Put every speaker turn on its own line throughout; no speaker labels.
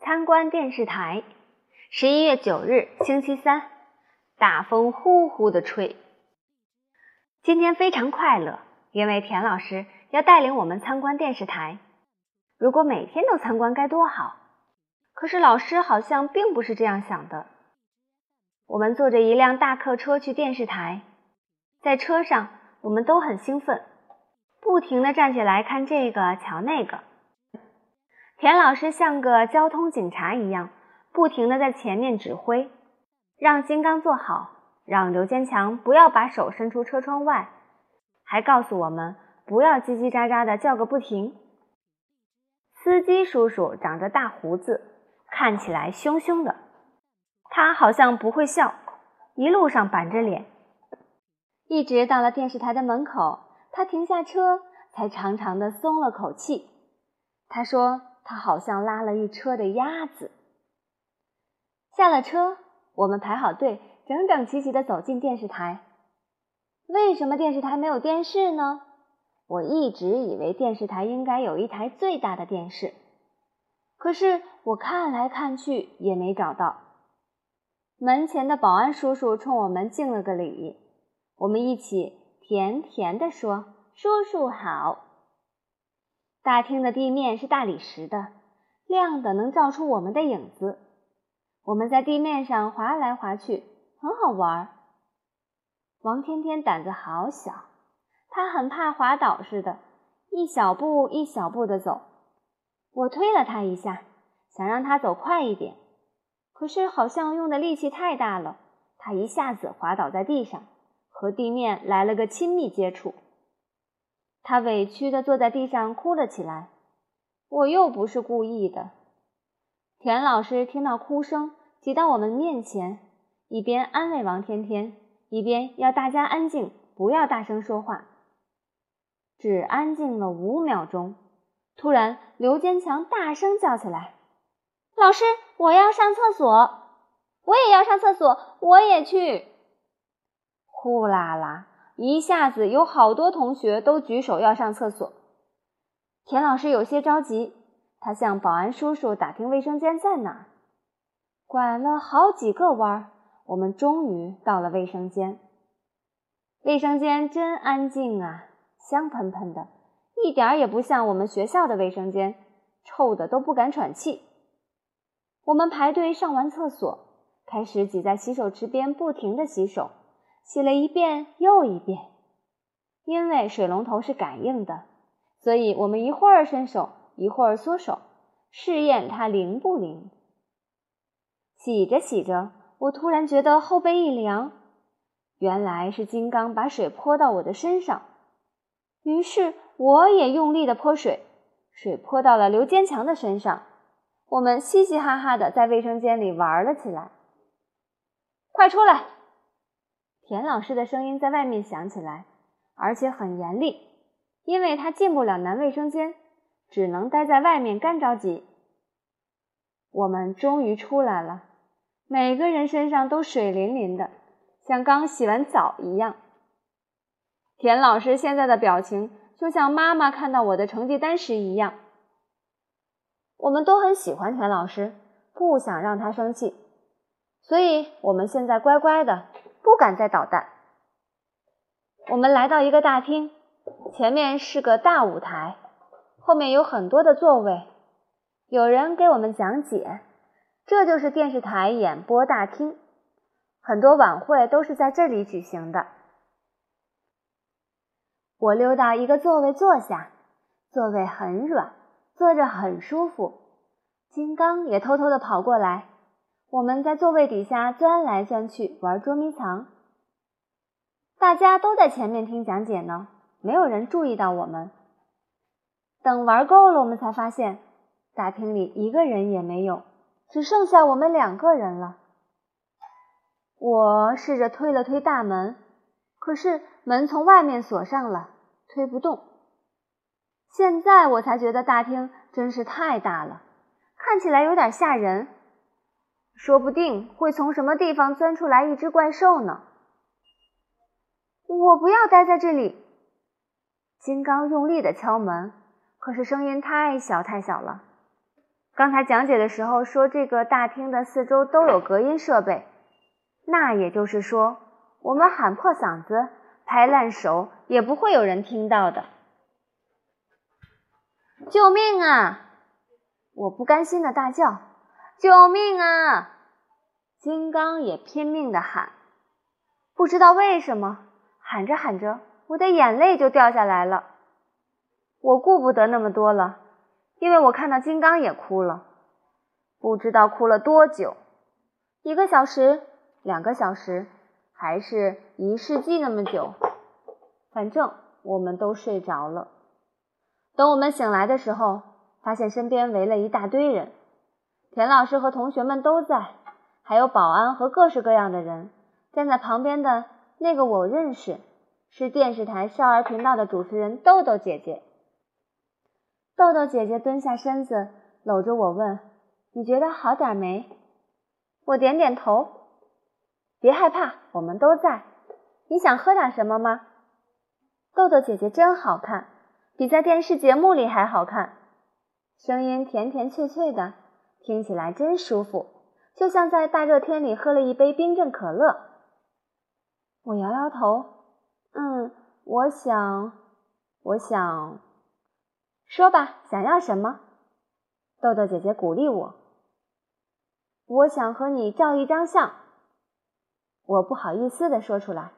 参观电视台。十一月九日，星期三，大风呼呼的吹。今天非常快乐，因为田老师要带领我们参观电视台。如果每天都参观该多好！可是老师好像并不是这样想的。我们坐着一辆大客车去电视台，在车上我们都很兴奋，不停地站起来看这个瞧那个。田老师像个交通警察一样，不停地在前面指挥，让金刚坐好，让刘坚强不要把手伸出车窗外，还告诉我们不要叽叽喳喳地叫个不停。司机叔叔长着大胡子，看起来凶凶的。他好像不会笑，一路上板着脸，一直到了电视台的门口，他停下车，才长长的松了口气。他说：“他好像拉了一车的鸭子。”下了车，我们排好队，整整齐齐的走进电视台。为什么电视台没有电视呢？我一直以为电视台应该有一台最大的电视，可是我看来看去也没找到。门前的保安叔叔冲我们敬了个礼，我们一起甜甜地说：“叔叔好。”大厅的地面是大理石的，亮的能照出我们的影子。我们在地面上滑来滑去，很好玩。王天天胆子好小。他很怕滑倒似的，一小步一小步地走。我推了他一下，想让他走快一点，可是好像用的力气太大了，他一下子滑倒在地上，和地面来了个亲密接触。他委屈地坐在地上哭了起来。我又不是故意的。田老师听到哭声，挤到我们面前，一边安慰王天天，一边要大家安静，不要大声说话。只安静了五秒钟，突然，刘坚强大声叫起来：“老师，我要上厕所！我也要上厕所！我也去！”呼啦啦，一下子有好多同学都举手要上厕所。田老师有些着急，他向保安叔叔打听卫生间在哪儿。拐了好几个弯儿，我们终于到了卫生间。卫生间真安静啊！香喷喷的，一点儿也不像我们学校的卫生间，臭的都不敢喘气。我们排队上完厕所，开始挤在洗手池边，不停的洗手，洗了一遍又一遍。因为水龙头是感应的，所以我们一会儿伸手，一会儿缩手，试验它灵不灵。洗着洗着，我突然觉得后背一凉，原来是金刚把水泼到我的身上。于是我也用力的泼水，水泼到了刘坚强的身上。我们嘻嘻哈哈的在卫生间里玩了起来。快出来！田老师的声音在外面响起来，而且很严厉，因为他进不了男卫生间，只能待在外面干着急。我们终于出来了，每个人身上都水淋淋的，像刚洗完澡一样。田老师现在的表情就像妈妈看到我的成绩单时一样。我们都很喜欢田老师，不想让他生气，所以我们现在乖乖的，不敢再捣蛋。我们来到一个大厅，前面是个大舞台，后面有很多的座位，有人给我们讲解，这就是电视台演播大厅，很多晚会都是在这里举行的。我溜到一个座位坐下，座位很软，坐着很舒服。金刚也偷偷的跑过来，我们在座位底下钻来钻去玩捉迷藏。大家都在前面听讲解呢，没有人注意到我们。等玩够了，我们才发现大厅里一个人也没有，只剩下我们两个人了。我试着推了推大门。可是门从外面锁上了，推不动。现在我才觉得大厅真是太大了，看起来有点吓人，说不定会从什么地方钻出来一只怪兽呢。我不要待在这里。金刚用力的敲门，可是声音太小太小了。刚才讲解的时候说，这个大厅的四周都有隔音设备，那也就是说，我们喊破嗓子、拍烂手也不会有人听到的。救命啊！我不甘心的大叫：“救命啊！”金刚也拼命的喊，不知道为什么，喊着喊着，我的眼泪就掉下来了。我顾不得那么多了，因为我看到金刚也哭了，不知道哭了多久，一个小时、两个小时，还是一世纪那么久，反正我们都睡着了。等我们醒来的时候，发现身边围了一大堆人，田老师和同学们都在，还有保安和各式各样的人。站在旁边的那个我认识，是电视台少儿频道的主持人豆豆姐姐。豆豆姐姐蹲下身子，搂着我问：“你觉得好点没？”我点点头。别害怕，我们都在。你想喝点什么吗？豆豆姐姐真好看。比在电视节目里还好看，声音甜甜脆脆的，听起来真舒服，就像在大热天里喝了一杯冰镇可乐。我摇摇头，嗯，我想，我想，说吧，想要什么？豆豆姐姐鼓励我，我想和你照一张相。我不好意思的说出来。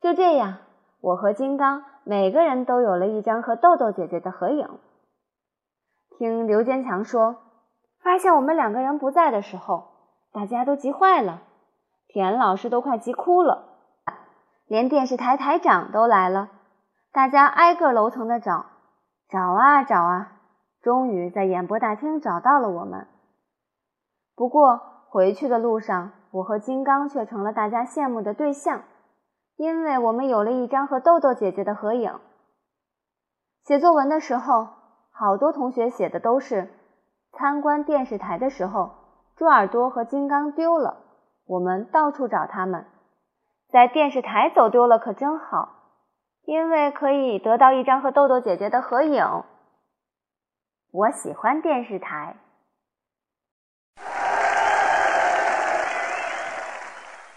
就这样。我和金刚每个人都有了一张和豆豆姐姐的合影。听刘坚强说，发现我们两个人不在的时候，大家都急坏了，田老师都快急哭了，连电视台台长都来了，大家挨个楼层的找，找啊找啊，终于在演播大厅找到了我们。不过回去的路上，我和金刚却成了大家羡慕的对象。因为我们有了一张和豆豆姐姐的合影。写作文的时候，好多同学写的都是参观电视台的时候，猪耳朵和金刚丢了，我们到处找他们。在电视台走丢了可真好，因为可以得到一张和豆豆姐姐的合影。我喜欢电视台。